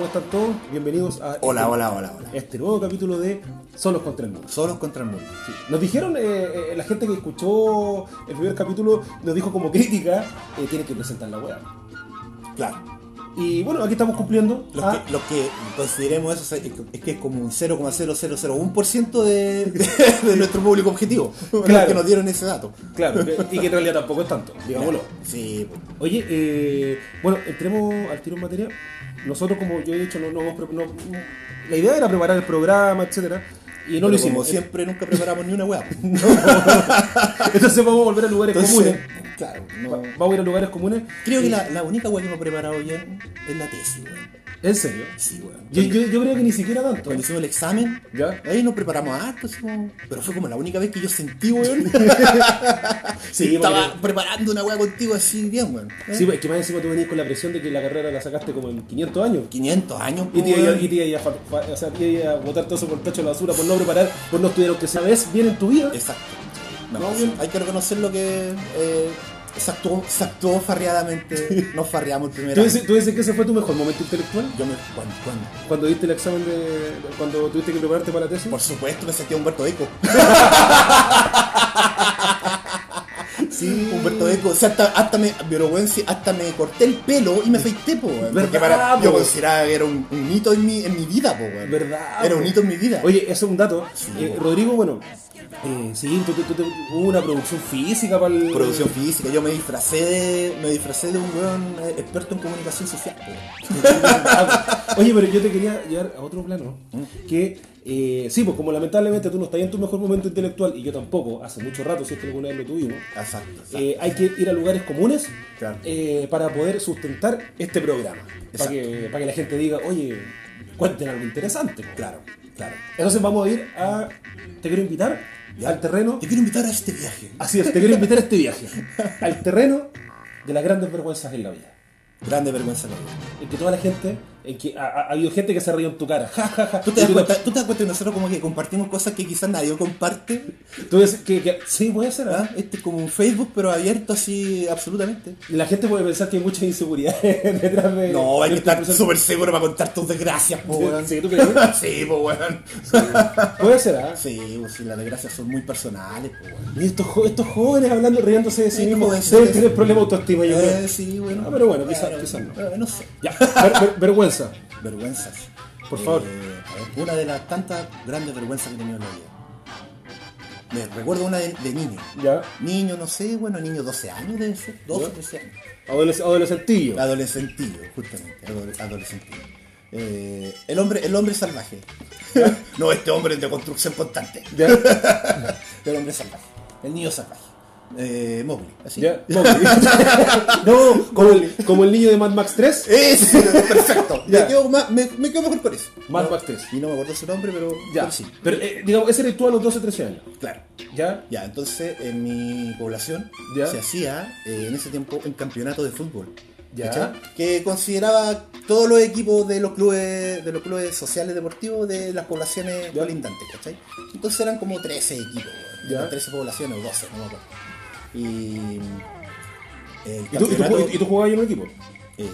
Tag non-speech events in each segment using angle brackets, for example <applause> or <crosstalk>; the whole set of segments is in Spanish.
¿Cómo están todos? Bienvenidos a Hola, este, hola, hola, hola. este nuevo capítulo de Solos contra el Mundo. Solos contra el mundo. Sí. Nos dijeron, eh, eh, la gente que escuchó el primer capítulo, nos dijo como crítica, eh, tienen que presentar la web. Claro. Y bueno, aquí estamos cumpliendo. Los, Ah, que, los que consideremos eso es que es como un 0,0001% de, de, <laughs> de nuestro público objetivo. <laughs> Claro. que nos dieron ese dato. Claro, y que en realidad tampoco es tanto, <laughs> digámoslo. Sí, pues. Oye, eh, bueno, entremos al tiro en materia. Nosotros, como yo he dicho, no, no- no- la idea era preparar el programa, etcétera, y no Pero lo hicimos. Como siempre, nunca preparamos ni una weá. <laughs> Entonces vamos a volver a lugares Entonces, comunes. claro. No. Vamos a ir a lugares comunes. Creo que la, la única weá que hemos preparado bien es la tesis, weón. ¿En serio? Sí, weón. Yo, yo, yo creo que ni siquiera tanto. Cuando hicimos el examen, ¿Ya? ahí nos preparamos harto, como- pero fue como la única vez que yo sentí, weón. Sí, <laughs> Estaba porque- preparando una weá contigo así bien, weón. ¿Eh? Sí, es que más encima tú venís con la presión de que la carrera la sacaste como en 500 años. 500 años, Y te, po, iba, y te iba a, o sea, te iba a botar todo eso por el tacho de la basura por no preparar, por no estudiar que esa vez bien en tu vida. Exacto. No, bien. hay que reconocer lo que eh, se, actuó, se actuó farreadamente. <laughs> Nos farreamos el primer ¿Tú año. dices, tú dices que ese fue tu mejor momento intelectual? Yo me. ¿cuándo, cuándo? Cuando diste el examen de. cuando tuviste que prepararte para la tesis. Por supuesto me sentí a Humberto Eco. <laughs> Sí. Humberto Eco. O sea, hasta, hasta me. Hasta me corté el pelo y me afeité, po, weón. Porque ¿Verdad, para, po? yo consideraba que era un, un hito en mi, en mi vida, po, weón. ¿Verdad? Era un hito en mi vida. Oye, eso es un dato. Sí, Eh. Rodrigo, bueno. Eh, sí, tú, tú- tú- hubo una producción física para el. Producción física, yo me disfracé de, me disfracé de un weón eh, experto en comunicación social. <laughs> Oye, pero yo te quería llevar a otro plano. Que, eh, sí, pues como lamentablemente tú no estás en tu mejor momento intelectual y yo tampoco, hace mucho rato, si es que alguna vez lo tuvimos, Exacto, exacto. eh, hay que ir a lugares comunes Claro. eh, para poder sustentar este programa. Para que, para que la gente diga, oye, cuenten algo interesante. Claro, claro. Entonces vamos a ir a. Te quiero invitar Ya. al terreno. Te quiero invitar a este viaje. Así es, te quiero invitar a este viaje. Al terreno de las grandes vergüenzas en la vida. Grande vergüenza la vida. En que toda la gente, en que ha, ha- ha habido gente que se ha reído en tu cara. Ja, ja, ja. ¿Tú te, das cuenta, tú te das cuenta que nosotros como que compartimos cosas que quizás nadie comparte. Tú dices que, que- sí, puede ser, ¿ah? ¿ah? Este es como un Facebook, pero abierto así absolutamente. La gente puede pensar que hay mucha inseguridad <laughs> detrás de. No, hay que esta estar súper seguro para contar tus desgracias, po, weón. Sí, ¿tú crees? <laughs> Sí, po, weón. Puede ser, ¿ah? Sí, pues sí, las desgracias son muy personales, po, weón. Y estos, estos jóvenes hablando, riéndose de sí Sí, mismos, deben tener problemas de autoestima, yo creo. Eh, sí, bueno. Ah, pero bueno, quizás- quizás no. eh, no sé. Ya, ver- ver- vergüenza. Vergüenzas. Por favor. Eh, a ver, una de las tantas grandes vergüenzas que he tenido en la vida. Me recuerdo una de, de niño. Ya. Niño, no sé, bueno, niño 12 años debe ser. 12, 13 años. Adoles- adolescentillo. Adolescentillo, justamente. adole- Adolescentillo. Eh, el hombre, el hombre salvaje. <laughs> no, este hombre de construcción constante. Ya. <laughs> El hombre salvaje. El niño salvaje. Eh, Mowgli, así. Ya. Mowgli. <laughs> no, como el, como el niño de Mad Max 3. Ese, perfecto. Me, quedo más- me, me quedo mejor con eso. Mad No, Max 3. Y no me acuerdo su nombre, pero, Ya. pero sí. Pero, eh, digamos, ese tú a los 12, 13 años. Claro. ¿Ya? Ya, entonces en mi población Ya. se hacía eh, en ese tiempo un campeonato de fútbol. Ya. Que consideraba todos los equipos de los clubes de los clubes sociales deportivos de las poblaciones colindantes, ¿cachai? Entonces eran como 13 equipos. Ya. Eran 13 poblaciones o 12, no me acuerdo. Y el ¿Y tú, y, tú, jugabas en un equipo? eh,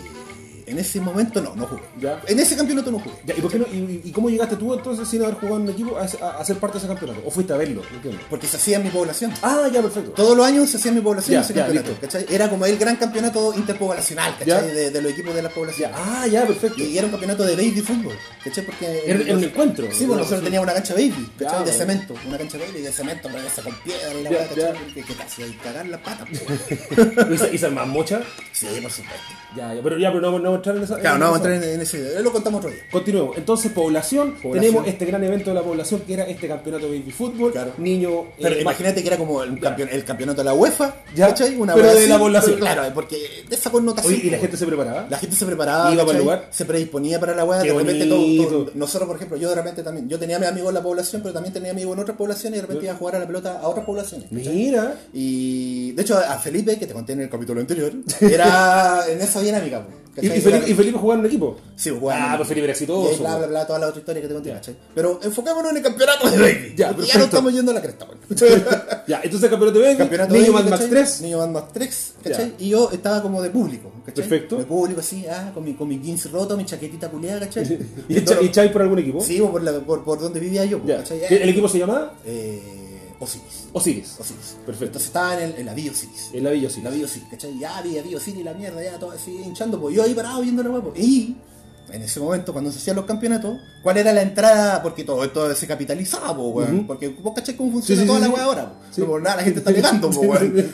en ese momento no, no jugué. Ya. En ese campeonato no jugué. Ya, ¿Y, por qué no, y, y cómo llegaste tú entonces sin haber jugado en un equipo a, a- a ser parte de ese campeonato? ¿O fuiste a verlo? Entiendo. Porque se hacía en mi población. Ah, ya, perfecto. Todos los años se hacía en mi población Ya, ese campeonato. ¿cachai? Era como el gran campeonato interpoblacional. ¿cachai? De, de los equipos de las poblaciones. ah, ya, perfecto. Y era un campeonato de baby fútbol, ¿cachai? Porque... Era- un encuentro. Sí, bueno, nosotros teníamos una cancha baby, ¿cachai? De cemento. Una cancha baby de cemento, esa con piedra y la weá, ¿cachai? hay que cagar las patas, po. <laughs> ¿Y se- ¿Y se arman mocha? Sí, por supuesto. Ya, ya, pero ya, pero no, no vamos a entrar en esa. Claro, en no vamos a entrar en, en ese... Lo contamos otro día. Continuemos. Entonces, población, Población. tenemos este gran evento de la población que era este campeonato de baby fútbol. Claro. Niño. Pero eh, imagínate que era como el, campeon- el campeonato de la UEFA, Ya, ¿cachai? Una pero de así, la población. pero Claro, porque de esa connotación. Oye, ¿y la gente se preparaba? La gente se preparaba, ¿Iba para el lugar? se predisponía para la Qué de repente todo, nosotros por ejemplo, yo de repente también, yo tenía a mis amigos en la población, pero también tenía amigos en otras poblaciones y de repente iba a jugar a la pelota a otras poblaciones. ¿cachai? Mira. Y de hecho a Felipe, que te conté en el capítulo anterior, era <laughs> en esa dinámica, po, ¿Y, y Felipe, y Felipe jugaba en un equipo? Sí, pues, jugaba Ah, pues Felipe era exitoso. Y bla, bla, pues. bla, toda la otra historia que te conté, Ya. ¿cachai? Pero enfocémonos en el campeonato de baby. Ya, porque ya no estamos yendo a la cresta, weón. <laughs> Ya, entonces campeonato de baby, Campeonato niño Mad Max ¿cachai? 3. Niño Mad Max 3, ¿cachai? Y yo estaba como de público, ¿cachai? Perfecto. De público, así, ah, con mi, con mi jeans roto, mi chaquetita culiada, ¿cachai? <laughs> ¿Y y echáis por algún equipo? Sí, por, la, por, por donde vivía yo, Ya. ¿cachai? ¿Qué- ¿El equipo se llama? Eh, Osiris. Osiris. Osiris. Perfecto. Entonces estaba en, el, en la Villa Osiris. En la Villa Osiris. la Villa Osiris, ¿cachai? Ya había Villa Osiris, la mierda, ya todo así hinchando, pues yo ahí parado viendo la huevo. Y en ese momento, cuando se hacían los campeonatos, ¿cuál era la entrada? Porque todo esto se capitalizaba, weón. Porque vos cachai cómo funciona Sí, sí, toda sí, la weá ahora. No por nada la gente está alegando, weón. <laughs>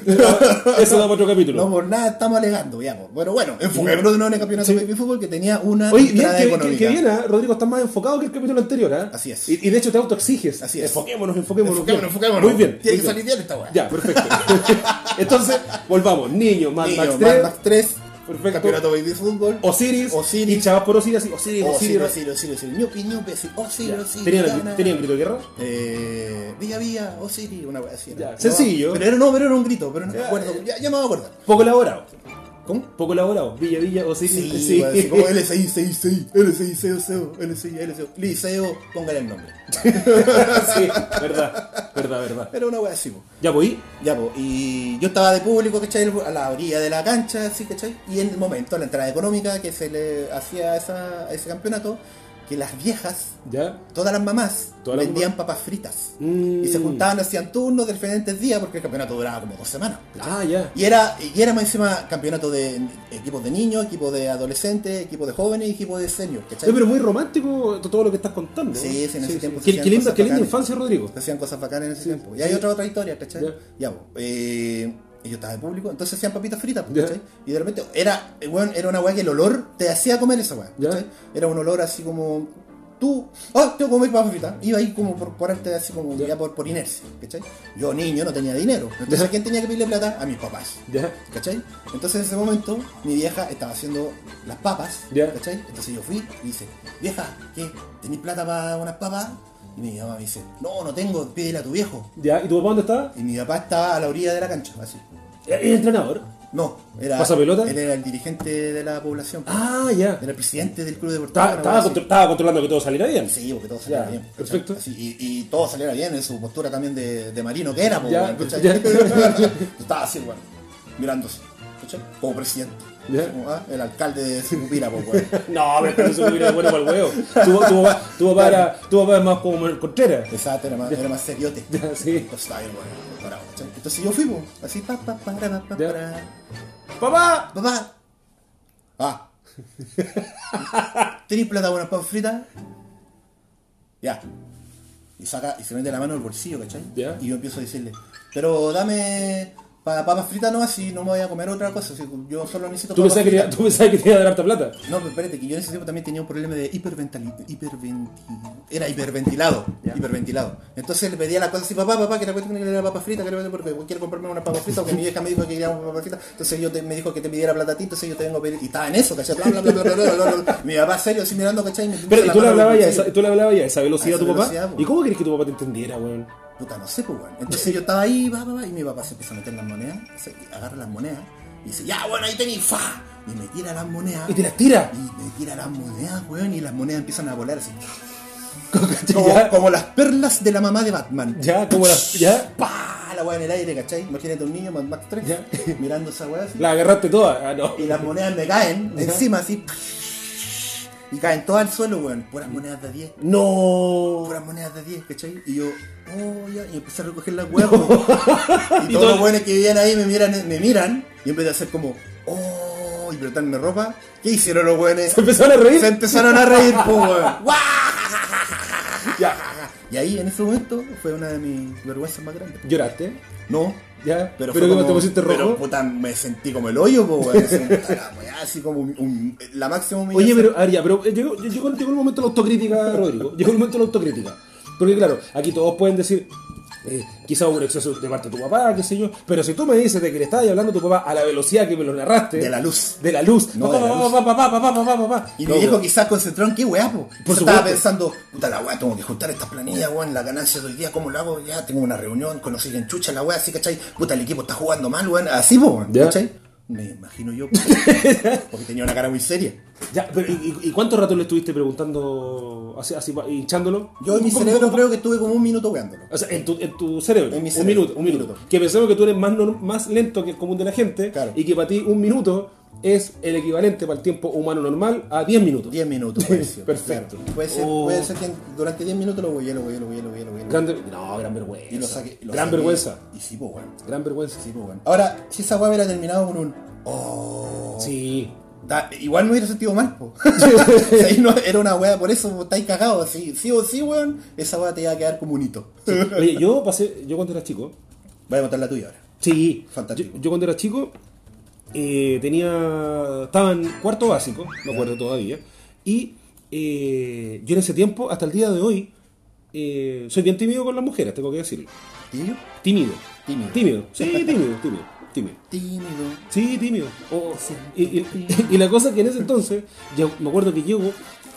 Eso da para otro capítulo. No por nada estamos alegando, ya. Bueno, bueno, enfoquémonos de nuevo en el campeonato de fútbol que tenía una Oye, bien, entrada que, que, económica. que bien, ¿ah? Rodrigo, estás más enfocado que el capítulo anterior, ¿ah? Así es. Y, y de hecho te autoexiges. Así es. Enfoquémonos, enfoquémonos. Enfoquémonos, enfoquémonos. Muy bien. Tiene que salir bien esta weá. Ya, perfecto. <laughs> Entonces, volvamos. Niño, Mad Niño, Max Mad 3, Max 3, Perfecto. campeonato baby fútbol. Osiris, Osiris. y chavas por Osiris, así, Osiris, Osiris, Osiris. Osiris, Osiris, Osiris, ñupi, así, Osiris, Ya. Osiris, ¿Tenían, gana. ¿Tenían grito de guerra? Eh, Villa Villa, Osiris, una wea así. Sencillo. Pero era, no, pero era un grito, pero no me acuerdo. Ya, ya me voy a acordar. Poco elaborado. ¿Cómo? Poco elaborado. Villa, Villa, Osiris. Sí, Sí. wea, así como L6, 6, 6, L6, 6, 6, L6, L6, Liceo, póngale el nombre. <laughs> sí, verdad, verdad, verdad. Era una wea así, po. Ya voy. Ya, pues, y yo estaba de público, ¿cachai? A la orilla de la cancha, así, ¿cachai? Y en el momento, la entrada económica que se le hacía a, esa- a ese campeonato, que las viejas, Ya. todas las mamás, Todas las vendían papas fritas. Mm. Y se juntaban, hacían turnos de diferentes días, porque el campeonato duraba como dos semanas. Ah, ya. Y era, y era más encima campeonato de equipos de niños, equipos de adolescentes, equipos de jóvenes y equipos de seniors, pero muy romántico todo lo que estás contando. Sí, sí, en ese tiempo se Qué, linda, qué linda infancia, Rodrigo. Se hacían cosas bacanas en ese Sí, tiempo. Y sí. hay otra otra historia, ¿cachai? Ya. Ya, eh, y yo estaba de público, entonces hacían papitas fritas, pues. ¿cachai? Y de repente era, weón, era una weá que el olor te hacía comer esa weá. ¿cachai? Era un olor así como, tú, ah, tengo que comer papas fritas. Iba ahí como por, por arte así como ya, por, por inercia, ¿cachai? Yo niño no tenía dinero. Entonces Ya. ¿a quién tenía que pedirle plata? A mis papás. ¿Cachai? Entonces en ese momento mi vieja estaba haciendo las papas. ¿cachai? Entonces yo fui y dice, vieja, ¿qué? ¿Tenéis plata para unas papas? Y mi mamá me dice, no, no tengo, pídele a tu viejo. Ya. ¿Y tu papá dónde está? Y mi papá estaba a la orilla de la cancha, así. ¿El entrenador? No, era. ¿Pasa pelota? Él era el dirigente de la población. Ah, ya. Era el presidente del club deportivo. Estaba, estaba, contro- estaba controlando que todo saliera bien. Sí, porque todo saliera Ya, bien. perfecto. Así, y, y todo saliera bien en su postura también de, de marino que era, ya. <laughs> Estaba así, bueno, mirándose, ¿cachai? Como presidente. Ya. Ah, el alcalde de Sucupira, pues, weón. <laughs> No, pero es que eso hubiera bueno para el huevo. Tu, tu papá, tu, papá era, tu papá es más como el Contreras. Exacto, era más, era más seriote. <laughs> Sí. Entonces yo fui, pues, así, pa, pa, pa, para, pa, Ya. para. ¡Papá! Papá. Ah. <laughs> ¿Tenéis plata para unas papas fritas? Ya. Y saca, y se mete la mano en el bolsillo, ¿cachai? Ya. Y yo empiezo a decirle, pero dame para papas fritas no, así no me voy a comer otra cosa. así, yo solo necesito ¿Tú papas pensabas, que tú pensabas que te iba a dar harta plata? No, pero espérate, que yo en ese tiempo también tenía un problema de hiperventil... hiperventi... Era hiperventilado, Ya. hiperventilado. Entonces le pedía la cosa así, papá, papá, que la cuestión que le papas fritas, que le porque quiero comprarme una papas fritas, porque mi vieja me dijo que quería una papas fritas, entonces yo te- me dijo que te pidiera plata a ti, entonces yo te vengo a pedir, y estaba en eso, ¿cachai? Bla, bla, bla, bla, bla, bla, bla, bla. Mi papá serio, así mirando, ¿cachai? Y me Pero, ¿y tú le hablabas ya, esa, tú le hablabas ya a esa velocidad A a tu papá? ¿Y cómo querés que tu papá te entendiera, weón? Puta, no sé, pues, weón. <laughs> Entonces yo estaba ahí, va, va, va, y mi papá se empieza a meter las monedas, agarra las monedas, y dice, ya, bueno, ahí tenéis, fa, y me tira las monedas. Y te las tira. Y me tira las monedas, weón, y las monedas empiezan a volar así. <laughs> Como, como las perlas de la mamá de Batman. ya, como las. Ya, <laughs> ¡Pah! La weá en el aire, ¿cachai? Imagínate un niño, Mad Max 3, Ya. mirando esa weá así. la agarraste toda. Ah, no. Y las monedas me caen Ya. encima así. Y caen todas al suelo, weón. Puras monedas de 10. No. Puras monedas de 10, ¿cachai? Y yo, oh, ya. Y empecé a recoger las <laughs> weas, po. Y Y todos todo- los weones que vivían ahí me miran, me miran. Y vez de hacer como, oh, y brotarme ropa, ¿qué hicieron los weones? Se empezaron a reír. Se empezaron a reír, po, weón. <laughs> Ya. Y ahí en ese momento fue una de mis vergüenzas más grandes. ¿Lloraste? No. Ya. Pero, Pero, fue como- te pusiste rojo. Pero puta, me sentí como el hoyo, po. <laughs> Así, como un, un- la máxima Oye, pero, a ver, ya, pero eh, llegó, llegó, llegó el momento de la autocrítica, Rodrigo. Llegó el momento de la autocrítica. Porque, claro, aquí todos pueden decir, eh, quizá hubo un exceso de parte de tu papá, qué sé yo. Pero si tú me dices de que le estabas hablando a tu papá a la velocidad que me lo narraste. De la luz. De la luz. No, papá, de la luz. papá, papá, papá, papá, papá, papá. Y mi viejo quizás concentró en qué weá, po. Por estaba pensando, puta la weá, tengo que juntar estas planillas, weón, la ganancia de hoy día, ¿cómo lo hago? Ya tengo una reunión, conocí en chucha la weá, así, ¿cachai? Puta, el equipo está jugando mal, weón. Así, po. ¿cachai? Me imagino yo. Porque tenía una cara muy seria. Ya, pero ¿y, y- cuánto rato le estuviste preguntando, así, así hinchándolo? Yo en mi ¿Cómo- cerebro cómo- creo que estuve como un minuto weándolo. O sea, en tu, en tu cerebro. En mi un cerebro, minuto, un un minuto. Que pensemos que tú eres más, más lento que el común de la gente Claro. y que para ti un minuto es el equivalente para el tiempo humano normal a 10 minutos. 10 minutos. Perfecto. Claro. <laughs> Puede, ser, Oh. puede ser que durante 10 minutos lo voy, lo voy, lo voy, lo voy, lo voy. Gran de- no, gran vergüenza. Y lo saqué. y lo gran saqué. vergüenza. Y sí, pues bueno. Gran vergüenza. Sí, pues bueno. Ahora, si esa weá hubiera terminado con un. Oh. Sí. Da- igual me hubiera sentido mal, po. <laughs> <laughs> O sea, no- era una weá, por eso estáis cagados. Sí, sí o sí, weón, esa weá te iba a quedar como un hito. Oye, yo pasé, yo cuando era chico, Voy a contar la tuya ahora. Sí, Fantástico. Yo, yo cuando era chico eh, tenía. Estaba en cuarto básico, me acuerdo todavía. Y eh, yo en ese tiempo, hasta el día de hoy, eh, soy bien tímido con las mujeres, tengo que decirlo. Tímido. Tímido. Tímido. Sí, <laughs> tímido, tímido, tímido. Tímido. Sí, tímido. O- y, y- y la cosa es que en ese entonces, yo me acuerdo que llego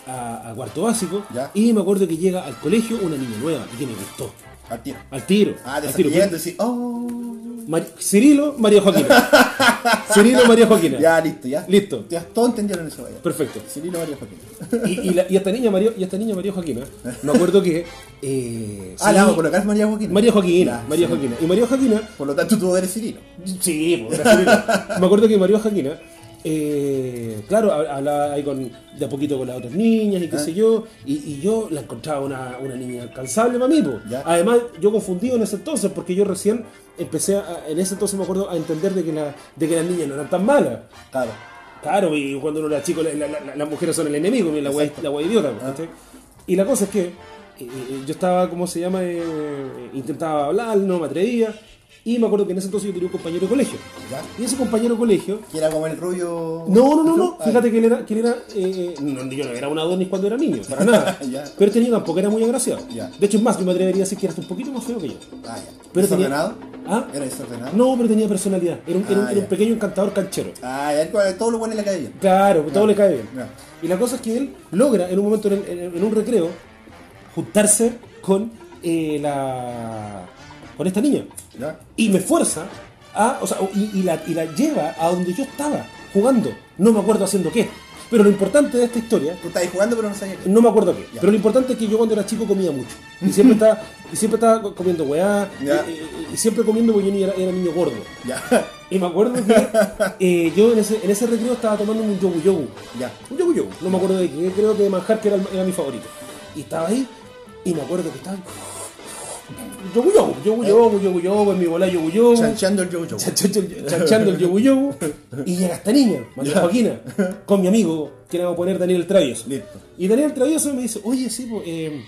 a, a cuarto básico Ya. y me acuerdo que llega al colegio una niña nueva y que me gustó. Al tiro. Al tiro. Ah, al tiro. y oh. Mari- Cirilo, María Joaquina. <laughs> Cirilo, María Joaquina. Ya, listo, ya. Listo. Ya, todos entendieron eso, vaya. Perfecto. Cirilo María Joaquín. Y, y la- y esta niña María, y esta niña María Joaquina, me acuerdo que. Eh, Ah, sí, la vamos a colocar María Joaquín. María Joaquina. Ya, María sí. Joaquina. Y María Joaquina. Por lo tanto, tú eres Cirilo. Sí, pues, Cirilo. Me acuerdo que María Joaquina. Eh, claro, hab- hablaba ahí con, de a poquito con las otras niñas y qué Ah. sé yo, y, y yo la encontraba una, una niña alcanzable para mí. Además, yo confundido en ese entonces, porque yo recién empecé, a- en ese entonces me acuerdo, a entender de que, la, de que las niñas no eran tan malas. Claro. Claro, y cuando uno era chico, la- la- la- las mujeres son el enemigo, la Exacto. la wea idiota. Ah. Y la cosa es que eh, eh, yo estaba, ¿cómo se llama? Eh, intentaba hablar, no me atrevía. Y me acuerdo que en ese entonces yo tenía un compañero de colegio. Ya. Y ese compañero de colegio. Que era como el rubio. No, no, no, no. Ah, Fíjate que él era. Que él era eh, no, yo no era un Adonis cuando era niño, para <laughs> nada. Pero este niño tampoco era muy agraciado. Ya. De hecho, es más, yo me atrevería a decir que era un poquito más feo que yo. Ah, ya. Pero tenía- ¿Desordenado? ¿Ah? ¿Era desordenado? No, pero tenía personalidad. Era un, era un- Ah, era un pequeño encantador canchero. Ah, ya, todo lo bueno le cae bien. Claro, todo Ya. le cae bien. Ya. Y la cosa es que él logra en un momento, en, en- en un recreo, juntarse con eh, la con esta niña. ¿Ya? Y me fuerza a, o sea, y, y la, y la lleva a donde yo estaba jugando. No me acuerdo haciendo qué. Pero lo importante de esta historia, Tú estabas jugando, pero no sabías qué. no me acuerdo qué. Ya. Pero lo importante es que yo cuando era chico comía mucho. Y siempre <laughs> estaba, y siempre estaba co- comiendo weá. Y, y- y siempre comiendo porque yo ni era, era niño gordo. Ya. <laughs> Y me acuerdo que eh, yo en ese, en ese recreo estaba tomando un yogu yogu. Ya. Un yogu yogu. No me acuerdo de qué, creo que de manjar que era, era mi favorito. Y estaba ahí y me acuerdo que estaba... Yogu yogu, yogu yogu, yogu yogu, en mi bola yogu yogu. Chanchando el chanchando el- chanchando el yogu yogu. Y llega esta niña, María. Joaquina, con mi amigo, que le vamos a poner Daniel el Travieso. Listo. Y Daniel el Travieso me dice, oye, sí, pues, eh,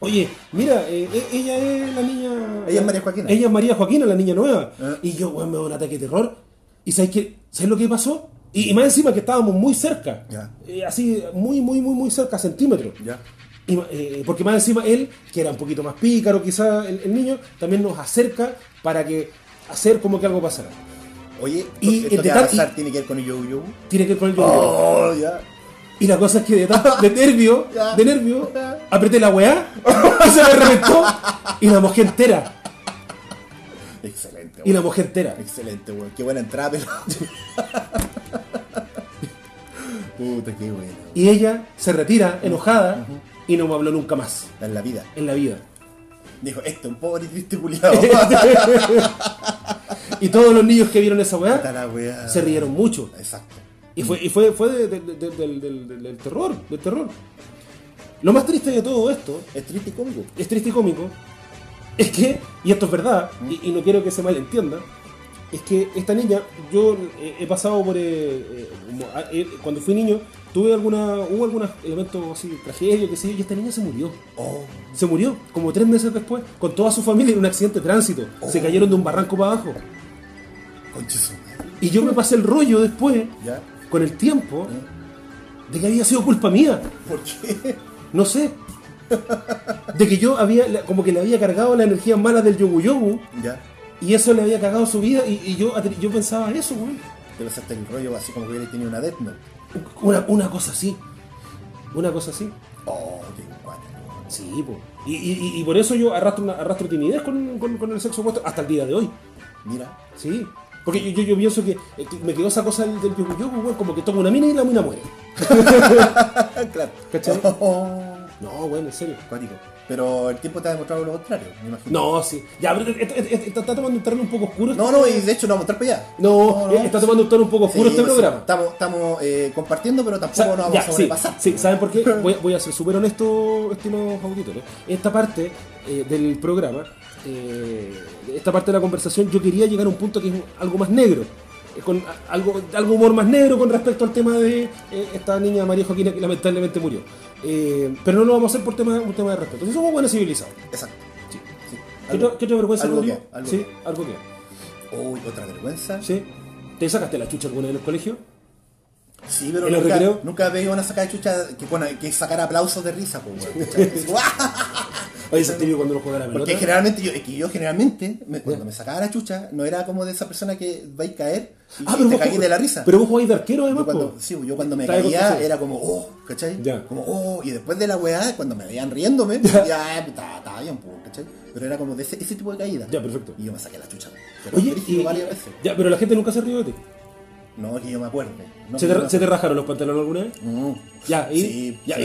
oye, mira, eh, e- ella es la niña... Ella es María Joaquina. Ella es María Joaquina, la niña nueva. Ah. Y yo, weón, me da un ataque de terror. ¿Y sabes qué? ¿Sabes lo que pasó? Y, y más encima que estábamos muy cerca. Ya. Eh, así, muy, muy, muy, muy cerca, centímetros. Ya. Y, eh, porque más encima él, que era un poquito más pícaro quizá el, el niño, también nos acerca para que hacer como que algo pasara. Oye, Y esto que va a detalle- pasar tiene que ver con el yo-yo. Tiene que ver con el yogur. Oh, ya. Y la cosa es que de, <laughs> de nervio, <laughs> de nervio, apreté la weá y se me reventó y la mojé entera. Excelente, Y la mojé entera. Excelente, weón. Qué buena entrada, pero. <laughs> Puta, qué bueno. Y ella se retira enojada y no me habló nunca más En la vida. en la vida. Dijo, esto, un pobre y triste culiado. <laughs> y todos los niños que vieron esa weá se rieron mucho. Exacto. Y fue, y fue, fue de- de- de- de- del, del- del- del terror, del terror. Lo más triste de todo esto, Es triste y cómico. es triste y cómico, es que, y esto es verdad, y, y no quiero que se malentienda, es que esta niña, yo eh, he pasado por, eh, eh, como, ah, eh, cuando fui niño, tuve alguna, hubo algunos elementos así, tragedia, que sé yo, y esta niña se murió. Oh, Se murió, como tres meses después, con toda su familia en un accidente de tránsito. Se cayeron de un barranco para abajo. madre. Y yo me pasé el rollo después, ¿Ya? con el tiempo, de que había sido culpa mía. ¿Por qué? No sé. De que yo había, como que le había cargado la energía mala del yogu yogu ¿Ya? y eso le había cagado su vida y, y yo, yo pensaba eso, güey. Te pasaste el rollo así como que hubiera tenido una Death Note. Una, una cosa así. Una cosa así. Oh, qué cuatro. Sí, po. Y, y- y- y por eso yo arrastro, una- arrastro timidez con, con- con el sexo opuesto hasta el día de hoy. Mira. Sí. Porque yo, yo, yo pienso que, eh, que me quedó esa cosa del, del yogo, weón, como que toca una mina y la mina muere. <laughs> claro. ¿Cachai? Oh, No, weón, en serio. cuático. Pero el tiempo te ha demostrado lo contrario, me imagino. No, sí. Ya, pero está, está- está- está tomando un terreno un poco oscuro. No, no, y de hecho no vamos a entrar para allá. No, eh, está tomando un tono un poco oscuro Sí, este programa. Estamos, estamos eh, compartiendo, pero tampoco Sa- nos vamos ya, a sí, sobrepasar. sí, ¿saben por qué? <laughs> Voy, voy a ser súper honesto, estimados auditores. Esta parte eh, del programa, eh, esta parte de la conversación, yo quería llegar a un punto que es algo más negro. Eh, Con algo, algo humor más negro con respecto al tema de eh, esta niña María Joaquina que lamentablemente murió. Eh, pero no lo vamos a hacer por tema, un tema de respeto. Si somos buenos civilizados. Exacto. Sí. Sí. ¿Qué, otra- qué otra vergüenza, algo que, algo sí, algo que. Uy, otra vergüenza. ¿Sí? ¿Te sacaste la chucha alguna en el colegio? Sí, pero ¿En el nunca, nunca veía una sacada de chucha que, bueno, que sacar aplausos de risa, pues, <laughs> <laughs> Oye, típico cuando uno juega la pelota. Porque generalmente, yo, yo generalmente, me- cuando me sacaba la chucha, no era como de esa persona que va a caer y, Ah, y te jugás- de la risa. Pero vos jugáis de arquero Yo además, cuando, po. sí, yo cuando me caía era como, oh, ¿cachai? Ya. Como, oh, y después de la weá, cuando me veían riéndome, ya, estaba estaba bien, ¿cachai? Pero era como de ese, ese tipo de caída. Ya, perfecto. Y yo me saqué la chucha. Pero Oye, y, varias veces. ya, pero la gente nunca se rió de ti. No, que yo me acuerde. No, ¿Se, yo te, me ¿Se te rajaron los pantalones alguna vez? Mm. Ya, y. Sí, ya, y-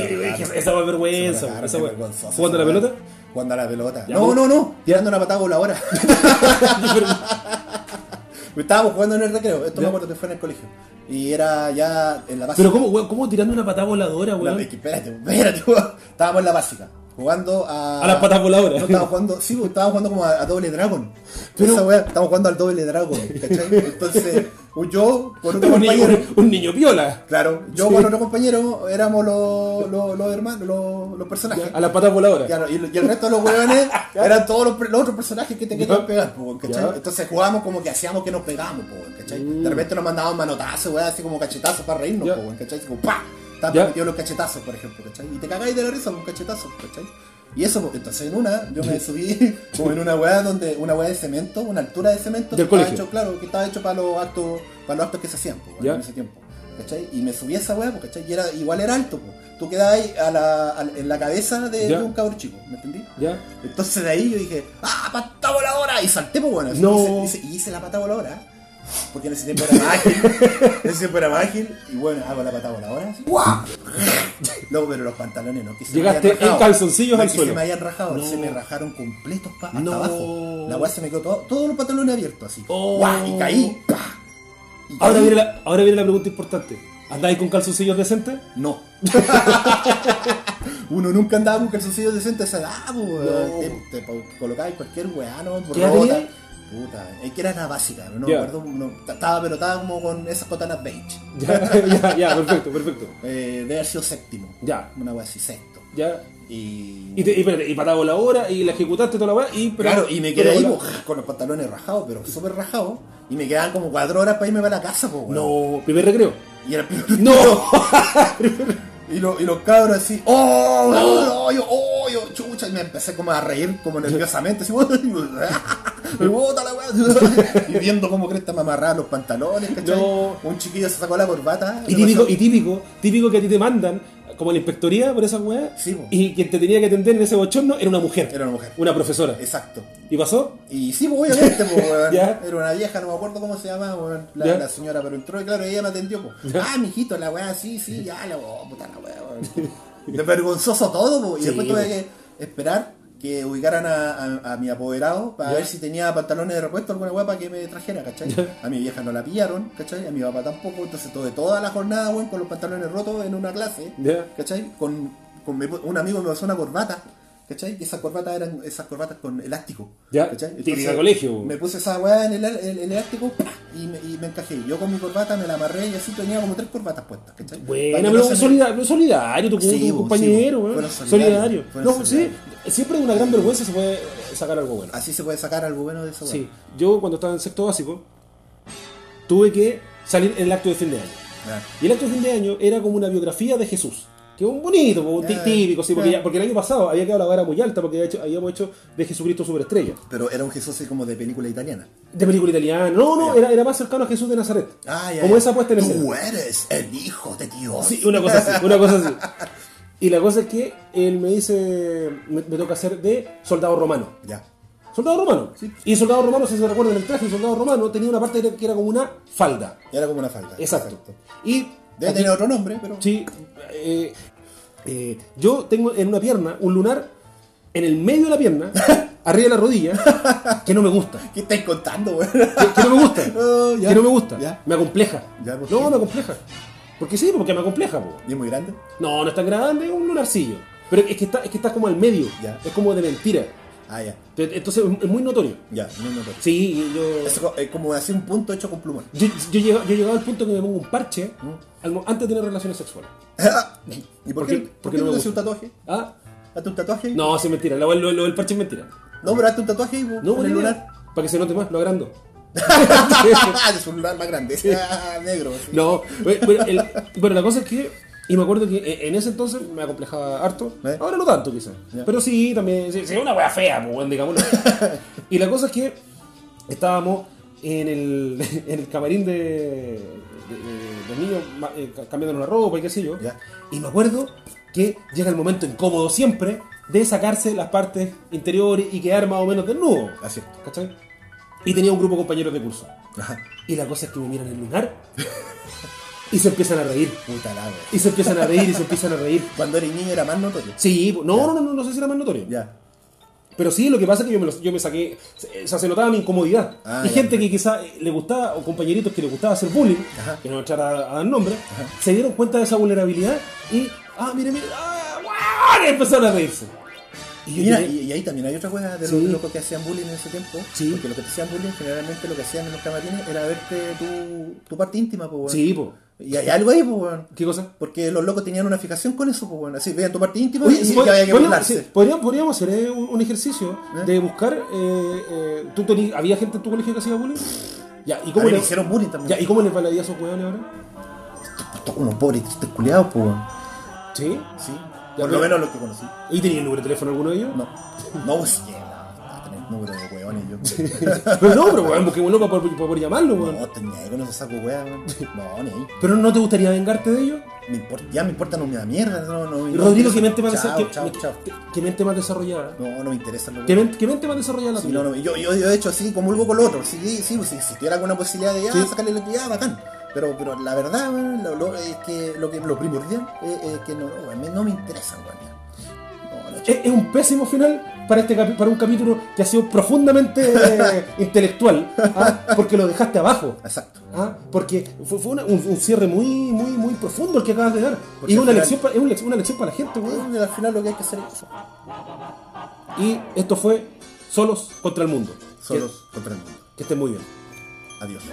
esa fue vergüenza. esa fue- ¿Jugando la pelota? Jugando a la pelota. Ya, no, no, no. Tirando una patada voladora. <laughs> <laughs> Estábamos jugando en el recreo. Esto Ya. me acuerdo que fue en el colegio. Y era ya en la básica. Pero ¿cómo, weón, cómo tirando una patada voladora, La- weón? espérate, espérate, weón. Estábamos en la básica. Jugando a. A las patas voladoras. No, estábamos jugando. Sí, pues, estábamos jugando como a, a Doble Dragon. Pero- Esa weá, estábamos jugando al Doble Dragon. ¿Cachai? <laughs> Entonces, yo, con otro un, niño, compañero. un, un niño piola. Claro, yo Sí. con otro compañero éramos los, los, los hermanos, los, los personajes. A las patas voladoras. Claro, y, y el resto de los hueones <laughs> eran todos los, los otros personajes que te querían pegar, po, ¿cachai? Entonces jugábamos como que hacíamos que nos pegábamos, po, ¿cachai? De repente nos mandaban manotazos, weón, así como cachetazos para reírnos, po, ¿cachai? Así como ¡pa! Ya. permitidos los cachetazos, por ejemplo, ¿cachai? Y te cagáis de la risa con cachetazos, ¿cachai? Y eso, pues, entonces en una, yo me subí <laughs> como en una weá donde, una weá de cemento, una altura de cemento Del que estaba hecho, claro, que estaba hecho para los actos, para los actos que se hacían, Ya. en ese tiempo. ¿Cachai? Y me subí a esa weá, po, ¿cachai? Y era, igual era alto, po. Tú quedabas ahí a la, a- en la cabeza de, un cabrón chico, ¿me entendí? ¿Ya? Entonces de ahí yo dije, ¡ah, pata voladora! Y salté, pues bueno, No. hice, hice- y hice la pata voladora. Porque en ese tiempo era más <laughs> ágil. en ese tiempo era más ágil. Y bueno, hago la pata voladora. ¡guau! Luego, pero los pantalones no. Que se me Llegaste rajado. en calzoncillos No, al que suelo. se me hayan rajado. No. Se me rajaron completos pa, hasta No. abajo. La weá se me quedó todo, todos los pantalones abiertos así. Oh. ¡Guau! Y caí. Ahora caí. viene, la, ahora viene la pregunta importante. ¿Andáis con calzoncillos decentes? No. <laughs> Uno nunca andaba con calzoncillos decentes a esa edad. Te, te colocabais cualquier weá, ¿no? Por ¿Qué edad rota. Puta, es que era la básica, no, me acuerdo. no, estaba, pero estaba como con esas cotanas beige. <laughs> Ya, ya, ya, perfecto, perfecto. Eh, debe haber sido séptimo. Ya. Una weá así, sexto. Ya. Y. Y, te, y, espérate, y patada voladora y la ejecutaste toda la weá y... pero- claro, y me quedé ahí con los pantalones rajados, pero súper rajados. Y me quedaban como cuatro horas para irme para la casa, po. No, primer recreo. Y era el primer No. <laughs> Y, lo- y los cabros así, ¡oh! ¡oh! yo, ¡oh! yo, chucha! Y me empecé como a reír, como nerviosamente, así, <laughs> <laughs> ¡me bota la weá! <laughs> Y viendo cómo cresta me amarraban los pantalones, ¿cachai? No. Un chiquillo se sacó la corbata. Y típico, pasó- y típico, típico que a ti te mandan como la inspectoría por esa weá. Sí, y quien te tenía que atender en ese bochorno era una mujer. Era una mujer. Una profesora. Exacto. ¿Y pasó? Y sí, pues, obviamente, pues, weón. <laughs> Ya. Era una vieja, no me acuerdo cómo se llamaba, weón, la, la señora, pero entró y claro, ella me atendió, pues. Ya. Ah, mijito, la weá, sí, sí, ya, la oh, puta la weá, weón. De vergonzoso todo, pues. Y Sí, después tuve que esperar que ubicaran a, a- a mi apoderado para Ya. ver si tenía pantalones de repuesto alguna weá para que me trajera, ¿cachai? Ya. A mi vieja no la pillaron, ¿cachai? A mi papá tampoco, entonces tuve toda la jornada, weón, con los pantalones rotos en una clase. Ya. ¿cachai? Con, con mi- un amigo me pasó una corbata, ¿cachai? Y esas corbatas eran esas corbatas con elástico. Ya, ¿cachai? típica colegio. Me puse esa weá en el, el- el elástico y me, y me encajé. Yo con mi corbata me la amarré y así tenía como tres corbatas puestas, ¿cachai? Bueno, pero no se me- solidario, tu, Sí, tu compañero, sí, solidario. No, sí, siempre de una gran vergüenza se puede sacar algo bueno. Así se puede sacar algo bueno de esa weá. Sí, yo cuando estaba en sexto básico tuve que salir en el acto de fin de año. Y el acto de fin de año era como una biografía de Jesús. Que es un bonito, un Ya, típico, sí, porque, ya. ya- porque el año pasado había quedado la vara muy alta porque había hecho- habíamos hecho de Jesucristo superestrella. Pero era un Jesús así como de película italiana. De película italiana. No, no, era, era más cercano a Jesús de Nazaret. Ah, ya. como ya. esa puesta en escena. Tú eres el hijo de Dios. Sí, una cosa así, una cosa así. <laughs> Y la cosa es que él me dice, me, me toca hacer de soldado romano. Ya. Soldado romano. Sí. Y soldado romano, si se recuerdan el traje, el soldado romano tenía una parte que era como una falda. Era como una falda. Exacto. Y Debe aquí- tener otro nombre, pero. Sí, eh, eh, yo tengo en una pierna un lunar en el medio de la pierna, <laughs> arriba de la rodilla, que no me gusta. ¿Qué estáis contando, weón? Que, que no me gusta. <laughs> Oh, ya. que no me gusta. Ya. Me acompleja. Ya, ¿por no, me acompleja. Porque sí, porque me acompleja. po. ¿Y es muy grande? No, no es tan grande, es un lunarcillo. Pero es que está, es que está como al medio. Ya. Es como de mentira. Ah, ya. Entonces es muy notorio. Ya, no noto. Sí, yo. Es es como así un punto hecho con plumón. Yo, yo, he llegado- yo llegado al punto que me pongo un parche mo- antes de tener relaciones sexuales. <laughs> ¿Y por, ¿Por qué, qué? ¿por qué no no me haces un tatuaje? ¿Ah? ¿Hazte un tatuaje? No, sí, es mentira. Lo, lo- lo del parche es mentira. No, pero hazte un tatuaje po, No, en el lunar. Para que se note más, lo agrando. <laughs> es un lunar más grande. Ah, Negro. No, bueno, bueno, el- bueno, la cosa es que. Y me acuerdo que en ese entonces me acomplejaba harto. ¿Eh? Ahora no tanto, quizás. Pero sí, también. Sí, sí, una wea fea, pues, bueno, digámoslo. <laughs> y la cosa es que estábamos en el, <laughs> en el camarín de, de, de- del niño ma- eh, ca- cambiándonos la ropa y qué sé yo. Y me acuerdo que llega el momento incómodo siempre de sacarse las partes interiores y quedar más o menos desnudo. Así es. ¿Cachai? Y tenía un grupo de compañeros de curso. Ajá. Y la cosa es que me miran el lunar <laughs> y se empiezan a reír. Puta la wea. Y se empiezan a reír y se empiezan a reír. Cuando eres niño era más notorio. Sí, no, no, no, no, no sé si era más notorio. Ya. Pero sí, lo que pasa es que yo me, yo me saqué, o sea, se notaba mi incomodidad. Ah, y ya. gente que quizá le gustaba, o compañeritos que le gustaba hacer bullying, Ajá. que no echar a, dar nombre, se dieron cuenta de esa vulnerabilidad y, ah, mire, mire, ah, guau, y empezaron a reírse. Y Mira, y, y ahí también hay otra cosa de Sí. los locos que hacían bullying en ese tiempo. Sí. Porque lo que te hacían bullying generalmente lo que hacían en los camarines era verte tu, tu parte íntima, pues. Sí, po. Y hay algo ahí, pues, weón. ¿Qué cosa? Porque los locos tenían una fijación con eso, pues, bueno. Así, vean tu parte íntima Oye, y, que había que burlarse. sí, podríamos, podríamos hacer eh, un, un ejercicio ¿Eh? de buscar. eh, ¿tú tení- ¿Había gente en tu colegio que hacía bullying? Ya, ¿y cómo, le, hicieron bullying también. ya, ¿y cómo les va la vida a esos hueones ahora? Todos unos pobres tristes culiados, pues, weón. ¿Sí? Sí. Por lo menos los que conocí. ¿Y tenía el número de teléfono alguno de ellos? No. No, pues, sí, no. Número de hueones yo. Pero no, pero weón, para poder, para poder llamarlo, weón. No, tenía ahí con esos sacos weón. No, ni ahí. Pero no te gustaría vengarte de ellos? Me importa, ya me importa, no me da mierda. No, no, Y no Rodrigo, ¿qué mente, más, Chao, qué- chao, mente más desarrollada? No, no me interesa lo ¿Qué mente, qué mente más desarrollada la Sí, tuya? no, no, yo, yo, yo he hecho así, comulgo con lo otro. Sí, sí, pues, si, tuviera alguna posibilidad de ya, Sí. sacarle la ya, bacán. Pero, pero la verdad, weón, lo, lo- es que lo, que, lo primordial es, es que no, no, weón, me- no me interesa, weón. no, es un pésimo final para, este para un capítulo que ha sido profundamente eh, intelectual, ¿ah? porque lo dejaste abajo. Exacto. ¿ah? Porque fue, fue una- un, un cierre muy, muy, muy profundo el que acabas de dar. Porque Y es una, lección, pa- es una lección para la gente. Weón, al final lo que hay que hacer es eso. Y esto fue Solos contra el Mundo. Solos contra el mundo. Que estén muy bien. Adiós.